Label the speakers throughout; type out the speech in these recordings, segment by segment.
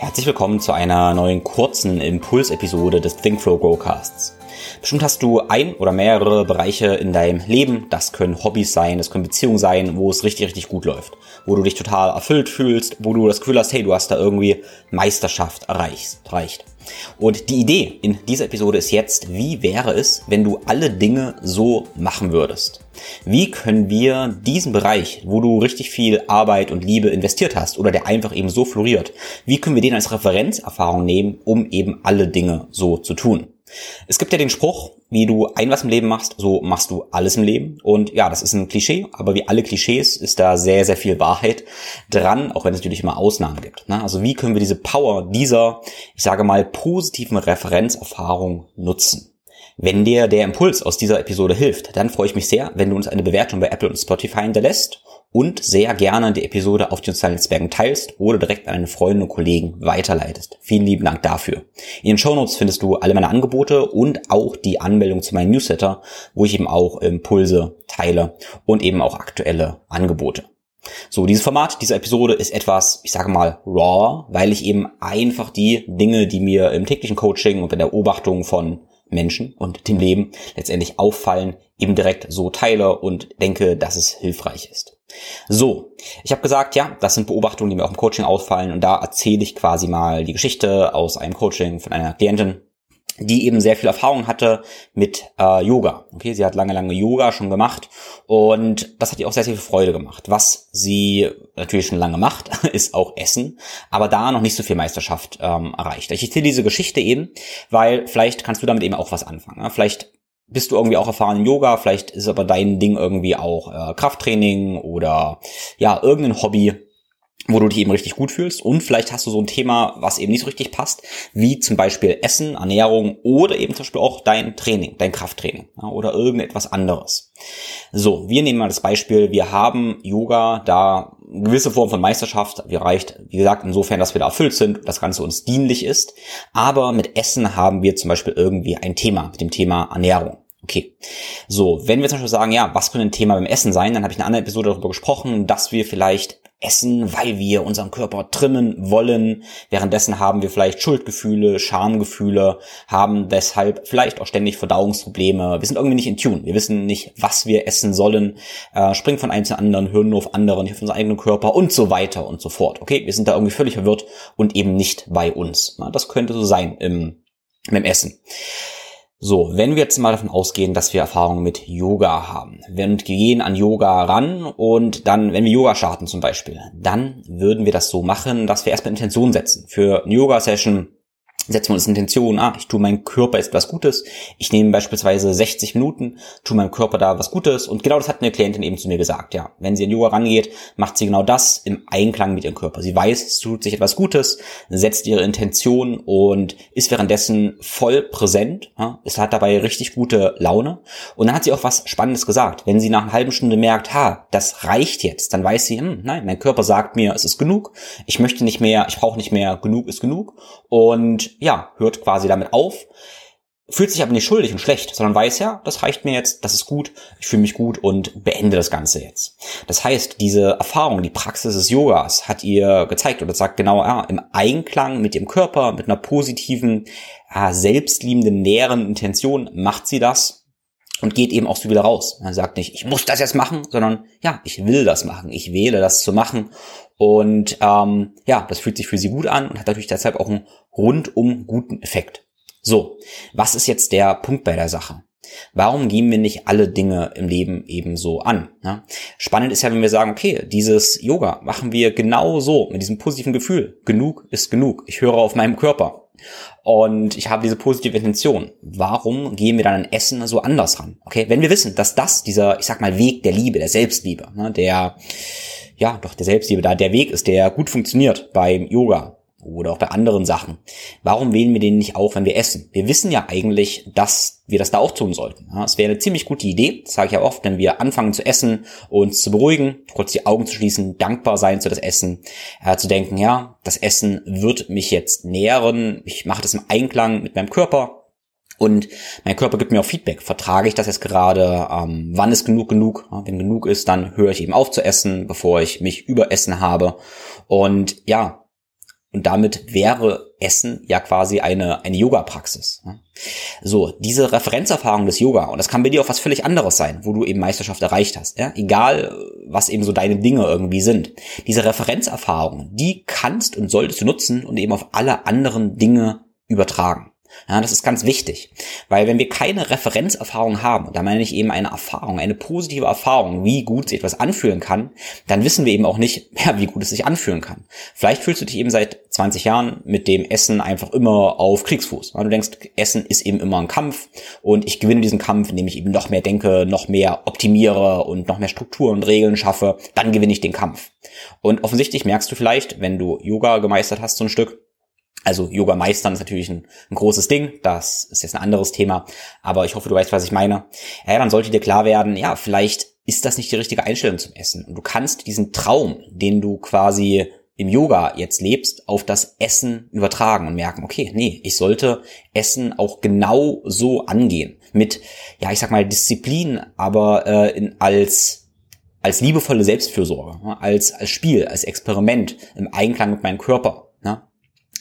Speaker 1: Herzlich willkommen zu einer neuen kurzen Impulsepisode des Think Flow Growcasts. Bestimmt hast du ein oder mehrere Bereiche in deinem Leben, das können Hobbys sein, das können Beziehungen sein, wo es richtig, richtig gut läuft, wo du dich total erfüllt fühlst, wo du das Gefühl hast, hey, du hast da irgendwie Meisterschaft erreicht. Und die Idee in dieser Episode ist jetzt, wie wäre es, wenn du alle Dinge so machen würdest? Wie können wir diesen Bereich, wo du richtig viel Arbeit und Liebe investiert hast oder der einfach eben so floriert, wie können wir den als Referenzerfahrung nehmen, um eben alle Dinge so zu tun? Es gibt ja den Spruch, wie du ein was im Leben machst, so machst du alles im Leben. Und ja, das ist ein Klischee, aber wie alle Klischees ist da sehr, sehr viel Wahrheit dran, auch wenn es natürlich immer Ausnahmen gibt. Ne? Also wie können wir diese Power dieser, ich sage mal, positiven Referenzerfahrung nutzen? Wenn dir der Impuls aus dieser Episode hilft, dann freue ich mich sehr, wenn du uns eine Bewertung bei Apple und Spotify hinterlässt und sehr gerne die Episode auf den sozialen Netzwerken teilst oder direkt an deine Freunde und Kollegen weiterleitest. Vielen lieben Dank dafür. In den Shownotes findest du alle meine Angebote und auch die Anmeldung zu meinem Newsletter, wo ich eben auch Impulse teile und eben auch aktuelle Angebote. So, dieses Format dieser Episode ist etwas, ich sage mal, raw, weil ich eben einfach die Dinge, die mir im täglichen Coaching und in der Beobachtung von Menschen und dem Leben letztendlich auffallen, eben direkt so teile und denke, dass es hilfreich ist. So, ich habe gesagt, ja, das sind Beobachtungen, die mir auch im Coaching auffallen und da erzähle ich quasi mal die Geschichte aus einem Coaching von einer Klientin, die eben sehr viel Erfahrung hatte mit äh, Yoga. Okay, sie hat lange, lange Yoga schon gemacht und das hat ihr auch sehr, sehr viel Freude gemacht. Was sie natürlich schon lange macht, ist auch Essen, aber da noch nicht so viel Meisterschaft ähm, erreicht. Ich erzähle diese Geschichte eben, weil vielleicht kannst du damit eben auch was anfangen. Ne? Vielleicht bist du irgendwie auch erfahren in Yoga, vielleicht ist aber dein Ding irgendwie auch äh, Krafttraining oder ja, irgendein Hobby, wo du dich eben richtig gut fühlst und vielleicht hast du so ein Thema, was eben nicht so richtig passt, wie zum Beispiel Essen, Ernährung oder eben zum Beispiel auch dein Training, dein Krafttraining ja, oder irgendetwas anderes. So, wir nehmen mal das Beispiel, wir haben Yoga da gewisse Form von Meisterschaft, wie reicht, wie gesagt, insofern, dass wir da erfüllt sind, das Ganze uns dienlich ist, aber mit Essen haben wir zum Beispiel irgendwie ein Thema, mit dem Thema Ernährung. Okay. So, wenn wir zum Beispiel sagen, ja, was könnte ein Thema beim Essen sein, dann habe ich in einer anderen Episode darüber gesprochen, dass wir vielleicht essen, weil wir unseren Körper trimmen wollen. Währenddessen haben wir vielleicht Schuldgefühle, Schamgefühle, haben deshalb vielleicht auch ständig Verdauungsprobleme. Wir sind irgendwie nicht in Tune. Wir wissen nicht, was wir essen sollen, äh, springen von einem zu anderen, hören nur auf andere, nicht auf unseren eigenen Körper und so weiter und so fort. Okay, wir sind da irgendwie völlig verwirrt und eben nicht bei uns. das könnte so sein im, im Essen. So, wenn wir jetzt mal davon ausgehen, dass wir Erfahrungen mit Yoga haben, wir gehen an Yoga ran und dann, wenn wir Yoga starten zum Beispiel, dann würden wir das so machen, dass wir erstmal Intention setzen. Für eine Yoga-Session setzen wir uns Intention, ah, ich tue meinem Körper jetzt was Gutes. Ich nehme beispielsweise 60 Minuten, tue meinem Körper da was Gutes. Und genau das hat eine Klientin eben zu mir gesagt, ja. Wenn sie in Yoga rangeht, macht sie genau das im Einklang mit ihrem Körper. Sie weiß, es tut sich etwas Gutes, setzt ihre Intention und ist währenddessen voll präsent. Ja. Es hat dabei richtig gute Laune. Und dann hat sie auch was Spannendes gesagt. Wenn sie nach einer halben Stunde merkt, ha, das reicht jetzt, dann weiß sie, hm, nein, mein Körper sagt mir, es ist genug. Ich möchte nicht mehr, ich brauche nicht mehr, genug ist genug. Und ja, hört quasi damit auf, fühlt sich aber nicht schuldig und schlecht, sondern weiß ja, das reicht mir jetzt, das ist gut, ich fühle mich gut und beende das Ganze jetzt. Das heißt, diese Erfahrung, die Praxis des Yogas hat ihr gezeigt oder sagt genau, ja, im Einklang mit dem Körper, mit einer positiven, ja, selbstliebenden, näheren Intention macht sie das und geht eben auch so wieder raus. Man sagt nicht, ich muss das jetzt machen, sondern ja, ich will das machen, ich wähle das zu machen und ähm, ja, das fühlt sich für sie gut an und hat natürlich deshalb auch einen rundum guten Effekt. So, was ist jetzt der Punkt bei der Sache? Warum gehen wir nicht alle Dinge im Leben ebenso an? Ja? Spannend ist ja, wenn wir sagen, okay, dieses Yoga machen wir genau so, mit diesem positiven Gefühl. Genug ist genug. Ich höre auf meinem Körper. Und ich habe diese positive Intention. Warum gehen wir dann an Essen so anders ran? Okay, wenn wir wissen, dass das dieser, ich sag mal, Weg der Liebe, der Selbstliebe, ne, der, ja, doch der Selbstliebe da der Weg ist, der gut funktioniert beim Yoga, oder auch bei anderen Sachen. Warum wählen wir den nicht auf, wenn wir essen? Wir wissen ja eigentlich, dass wir das da auch tun sollten. Es wäre eine ziemlich gute Idee, das sage ich ja oft, wenn wir anfangen zu essen, uns zu beruhigen, kurz die Augen zu schließen, dankbar sein für das Essen, äh, zu denken, ja, das Essen wird mich jetzt nähren, ich mache das im Einklang mit meinem Körper, und mein Körper gibt mir auch Feedback. Vertrage ich das jetzt gerade? Ähm, wann ist genug genug? Wenn genug ist, dann höre ich eben auf zu essen, bevor ich mich überessen habe. Und ja, Und damit wäre Essen ja quasi eine, eine Yoga-Praxis. So, diese Referenzerfahrung des Yoga, und das kann bei dir auch was völlig anderes sein, wo du eben Meisterschaft erreicht hast, ja? egal was eben so deine Dinge irgendwie sind. Diese Referenzerfahrung, die kannst und solltest du nutzen und eben auf alle anderen Dinge übertragen. Ja, das ist ganz wichtig, weil wenn wir keine Referenzerfahrung haben, da meine ich eben eine Erfahrung, eine positive Erfahrung, wie gut sich etwas anfühlen kann, dann wissen wir eben auch nicht, ja, wie gut es sich anfühlen kann. Vielleicht fühlst du dich eben seit 20 Jahren mit dem Essen einfach immer auf Kriegsfuß. Du denkst, Essen ist eben immer ein Kampf und ich gewinne diesen Kampf, indem ich eben noch mehr denke, noch mehr optimiere und noch mehr Strukturen und Regeln schaffe, dann gewinne ich den Kampf. Und offensichtlich merkst du vielleicht, wenn du Yoga gemeistert hast, so ein Stück, also Yoga meistern ist natürlich ein, ein, großes Ding, das ist jetzt ein anderes Thema, aber ich hoffe, du weißt, was ich meine. Ja, dann sollte dir klar werden, ja, vielleicht ist das nicht die richtige Einstellung zum Essen. Und du kannst diesen Traum, den du quasi im Yoga jetzt lebst, auf das Essen übertragen und merken, okay, nee, ich sollte Essen auch genau so angehen. Mit, ja, ich sag mal, Disziplin, aber äh, in, als als liebevolle Selbstfürsorge, als, als Spiel, als Experiment im Einklang mit meinem Körper.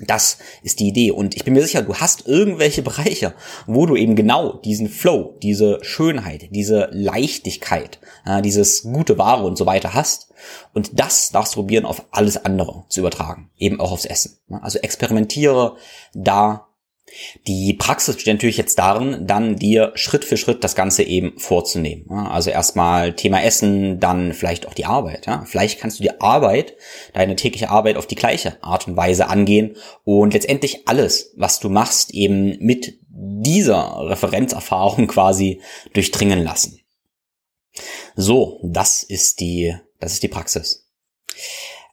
Speaker 1: Das ist die Idee. Und ich bin mir sicher, du hast irgendwelche Bereiche, wo du eben genau diesen Flow, diese Schönheit, diese Leichtigkeit, dieses gute Ware und so weiter hast. Und das darfst du probieren, auf alles andere zu übertragen. Eben auch aufs Essen. Also experimentiere da die Praxis besteht natürlich jetzt darin, dann dir Schritt für Schritt das Ganze eben vorzunehmen. Also erstmal Thema Essen, dann vielleicht auch die Arbeit. Vielleicht kannst du die Arbeit, deine tägliche Arbeit auf die gleiche Art und Weise angehen und letztendlich alles, was du machst, eben mit dieser Referenzerfahrung quasi durchdringen lassen. So, das ist die, das ist die Praxis.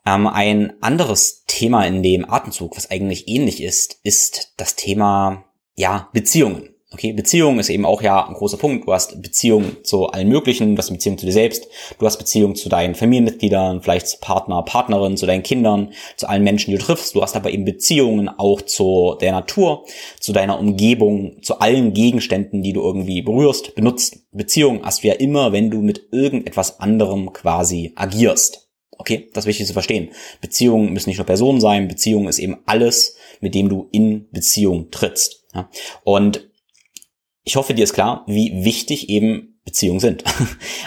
Speaker 1: Ähm, ein anderes Thema in dem Atemzug, was eigentlich ähnlich ist, ist das Thema, ja, Beziehungen. Okay, Beziehung ist eben auch ja ein großer Punkt. Du hast Beziehung zu allen möglichen, du hast Beziehung zu dir selbst, du hast Beziehung zu deinen Familienmitgliedern, vielleicht zu Partner, Partnerin, zu deinen Kindern, zu allen Menschen, die du triffst. Du hast aber eben Beziehungen auch zu der Natur, zu deiner Umgebung, zu allen Gegenständen, die du irgendwie berührst, benutzt. Beziehung hast du ja immer, wenn du mit irgendetwas anderem quasi agierst. Okay, das ist wichtig zu verstehen. Beziehungen müssen nicht nur Personen sein, Beziehung ist eben alles, mit dem du in Beziehung trittst. Ja? Und ich hoffe, dir ist klar, wie wichtig eben Beziehungen sind.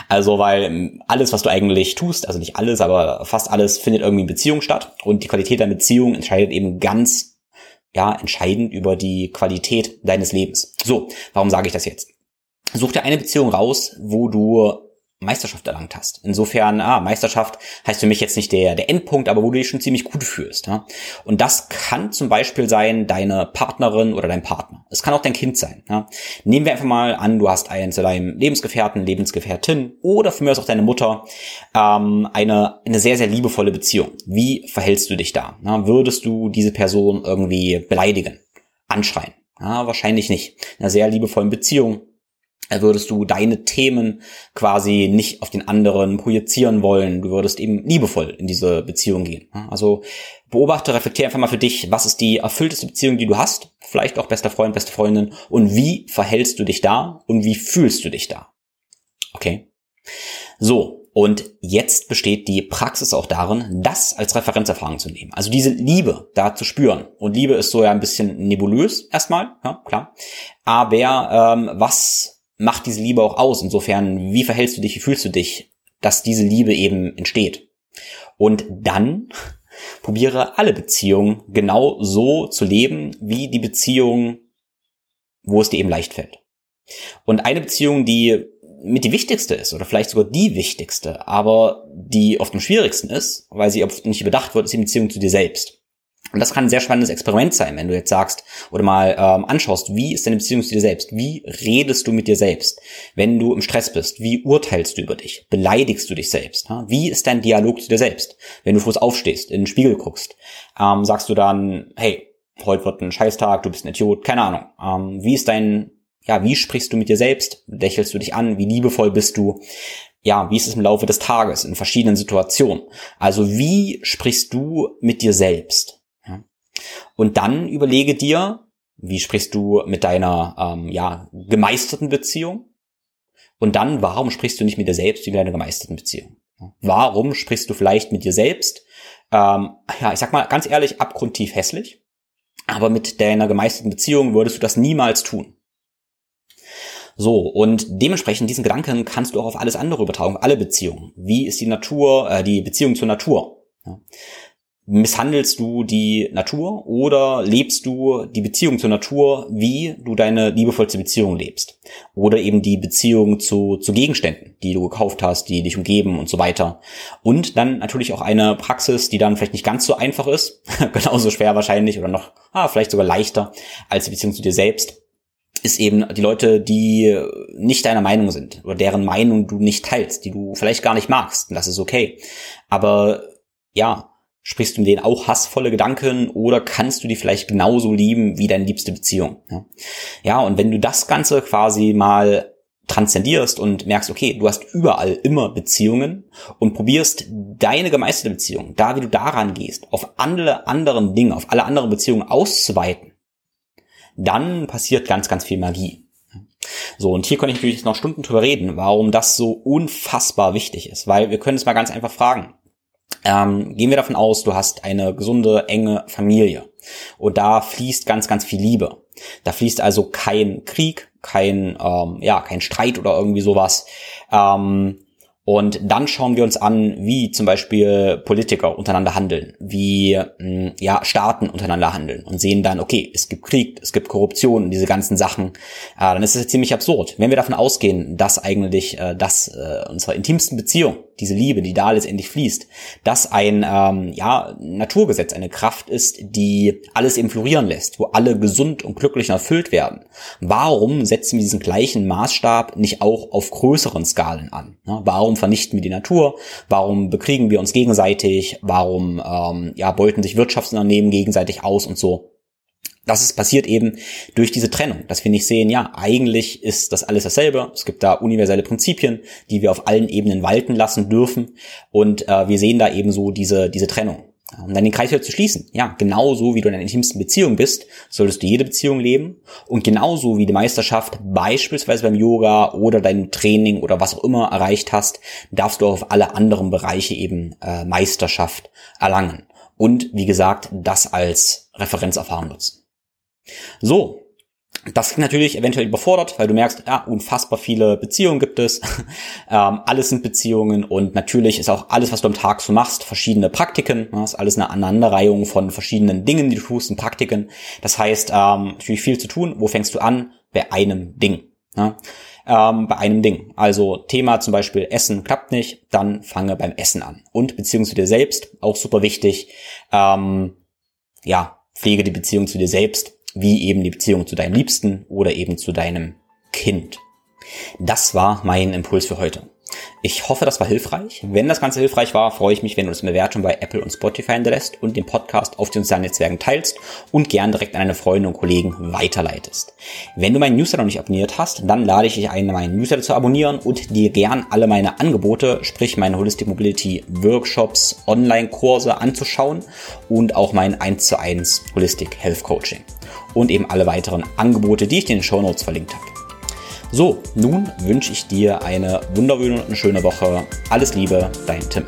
Speaker 1: Also, weil alles, was du eigentlich tust, also nicht alles, aber fast alles findet irgendwie in Beziehung statt. Und die Qualität der Beziehung entscheidet eben ganz, ja, entscheidend über die Qualität deines Lebens. So, warum sage ich das jetzt? Such dir eine Beziehung raus, wo du Meisterschaft erlangt hast. Insofern, ah, Meisterschaft heißt für mich jetzt nicht der, der Endpunkt, aber wo du dich schon ziemlich gut fühlst. Ja? Und das kann zum Beispiel sein deine Partnerin oder dein Partner. Es kann auch dein Kind sein. Ja? Nehmen wir einfach mal an, du hast einen zu deinem Lebensgefährten, Lebensgefährtin oder für mich auch deine Mutter ähm, eine, eine sehr, sehr liebevolle Beziehung. Wie verhältst du dich da? Ja? Würdest du diese Person irgendwie beleidigen, anschreien? Ja, wahrscheinlich nicht. In einer sehr liebevollen Beziehung würdest du deine Themen quasi nicht auf den anderen projizieren wollen. Du würdest eben liebevoll in diese Beziehung gehen. Also beobachte, reflektiere einfach mal für dich, was ist die erfüllteste Beziehung, die du hast? Vielleicht auch bester Freund, beste Freundin. Und wie verhältst du dich da? Und wie fühlst du dich da? Okay. So. Und jetzt besteht die Praxis auch darin, das als Referenzerfahrung zu nehmen. Also diese Liebe da zu spüren. Und Liebe ist so ja ein bisschen nebulös erstmal, ja, klar. Aber ähm, was macht diese Liebe auch aus? Insofern, wie verhältst du dich, wie fühlst du dich, dass diese Liebe eben entsteht? Und dann probiere alle Beziehungen genau so zu leben, wie die Beziehung, wo es dir eben leicht fällt. Und eine Beziehung, die mit die wichtigste ist, oder vielleicht sogar die wichtigste, aber die oft am schwierigsten ist, weil sie oft nicht überdacht wird, ist die Beziehung zu dir selbst. Und das kann ein sehr spannendes Experiment sein, wenn du jetzt sagst oder mal ähm, anschaust, wie ist deine Beziehung zu dir selbst? Wie redest du mit dir selbst? Wenn du im Stress bist, wie urteilst du über dich? Beleidigst du dich selbst? Ja? Wie ist dein Dialog zu dir selbst? Wenn du früh aufstehst, in den Spiegel guckst, ähm, sagst du dann, hey, heute wird ein Scheißtag, du bist ein Idiot, keine Ahnung. Ähm, wie ist dein, ja, wie sprichst du mit dir selbst? Lächelst du dich an? Wie liebevoll bist du? ja, wie ist es im Laufe des Tages in verschiedenen Situationen? Also wie sprichst du mit dir selbst? Und dann überlege dir, wie sprichst du mit deiner ähm, ja, gemeisterten Beziehung? Und dann, warum sprichst du nicht mit dir selbst wie mit deiner gemeisterten Beziehung? Warum sprichst du vielleicht mit dir selbst ähm, ja, ich sag mal ganz ehrlich, abgrundtief hässlich. Aber mit deiner gemeisterten Beziehung würdest du das niemals tun. So, und dementsprechend diesen Gedanken kannst du auch auf alles andere übertragen, auf alle Beziehungen. Wie ist die Natur, äh, die Beziehung zur Natur? Ja. Misshandelst du die Natur oder lebst du die Beziehung zur Natur, wie du deine liebevollste Beziehung lebst? Oder eben die Beziehung zu, zu Gegenständen, die du gekauft hast, die dich umgeben und so weiter. Und dann natürlich auch eine Praxis, die dann vielleicht nicht ganz so einfach ist, genauso schwer wahrscheinlich oder noch, ah, vielleicht sogar leichter als die Beziehung zu dir selbst ist eben die Leute, die nicht deiner Meinung sind oder deren Meinung du nicht teilst, die du vielleicht gar nicht magst. Und das ist okay. Aber ja, sprichst du denen auch hassvolle Gedanken oder kannst du die vielleicht genauso lieben wie deine liebste Beziehung? Ja, ja und wenn du das Ganze quasi mal transzendierst und merkst, okay, du hast überall immer Beziehungen und probierst deine gemeisterte Beziehung, da wie du daran gehst, auf alle anderen Dinge, auf alle anderen Beziehungen auszuweiten, dann passiert ganz, ganz viel Magie. So, und hier kann ich natürlich noch Stunden drüber reden, warum das so unfassbar wichtig ist, weil wir können es mal ganz einfach fragen. Ähm, gehen wir davon aus, du hast eine gesunde, enge Familie und da fließt ganz, ganz viel Liebe. Da fließt also kein Krieg, kein, ähm, ja, kein Streit oder irgendwie sowas. Ähm, und dann schauen wir uns an, wie zum Beispiel Politiker untereinander handeln, wie hm, ja, Staaten untereinander handeln und sehen dann, okay, es gibt Krieg, es gibt Korruption und diese ganzen Sachen. Äh, dann ist es ziemlich absurd. Wenn wir davon ausgehen, dass eigentlich äh, das äh, unserer intimsten Beziehung diese Liebe, die da letztendlich fließt, dass ein ähm, ja, Naturgesetz, eine Kraft ist, die alles eben florieren lässt, wo alle gesund und glücklich und erfüllt werden. Warum setzen wir diesen gleichen Maßstab nicht auch auf größeren Skalen an? Ja, warum vernichten wir die Natur? Warum bekriegen wir uns gegenseitig? Warum ähm, ja, beuten sich Wirtschaftsunternehmen gegenseitig aus und so? Das ist passiert eben durch diese Trennung, dass wir nicht sehen, ja, eigentlich ist das alles dasselbe. Es gibt da universelle Prinzipien, die wir auf allen Ebenen walten lassen dürfen. Und äh, wir sehen da eben so diese, diese Trennung. Um dann den Kreis wieder zu schließen. Ja, genauso wie du in einer intimsten Beziehung bist, solltest du jede Beziehung leben. Und genauso wie die Meisterschaft beispielsweise beim Yoga oder deinem Training oder was auch immer erreicht hast, darfst du auch auf alle anderen Bereiche eben äh, Meisterschaft erlangen. Und wie gesagt, das als Referenzerfahrung nutzen. So, das klingt natürlich eventuell überfordert, weil du merkst, ja, unfassbar viele Beziehungen gibt es. ähm, alles sind Beziehungen und natürlich ist auch alles, was du am Tag so machst, verschiedene Praktiken. Das ist alles eine Aneinanderreihung von verschiedenen Dingen, die du tust und Praktiken. Das heißt, ähm, natürlich viel zu tun. Wo fängst du an? Bei einem Ding. Ja? Ähm, bei einem Ding. Also Thema zum Beispiel Essen klappt nicht, dann fange beim Essen an. Und Beziehung zu dir selbst, auch super wichtig. Ähm, ja, pflege die Beziehung zu dir selbst wie eben die Beziehung zu deinem Liebsten oder eben zu deinem Kind. Das war mein Impuls für heute. Ich hoffe, das war hilfreich. Wenn das Ganze hilfreich war, freue ich mich, wenn du das Bewertung bei Apple und Spotify hinterlässt und den Podcast auf den sozialen Netzwerken teilst und gern direkt an deine Freunde und Kollegen weiterleitest. Wenn du meinen Newsletter noch nicht abonniert hast, dann lade ich dich ein, meinen Newsletter zu abonnieren und dir gern alle meine Angebote, sprich meine Holistic Mobility Workshops, Online-Kurse anzuschauen und auch mein 1 zu 1 Holistic Health Coaching und eben alle weiteren Angebote, die ich in den Show Notes verlinkt habe. So, nun wünsche ich dir eine wunderschöne und schöne Woche. Alles Liebe, dein Tim.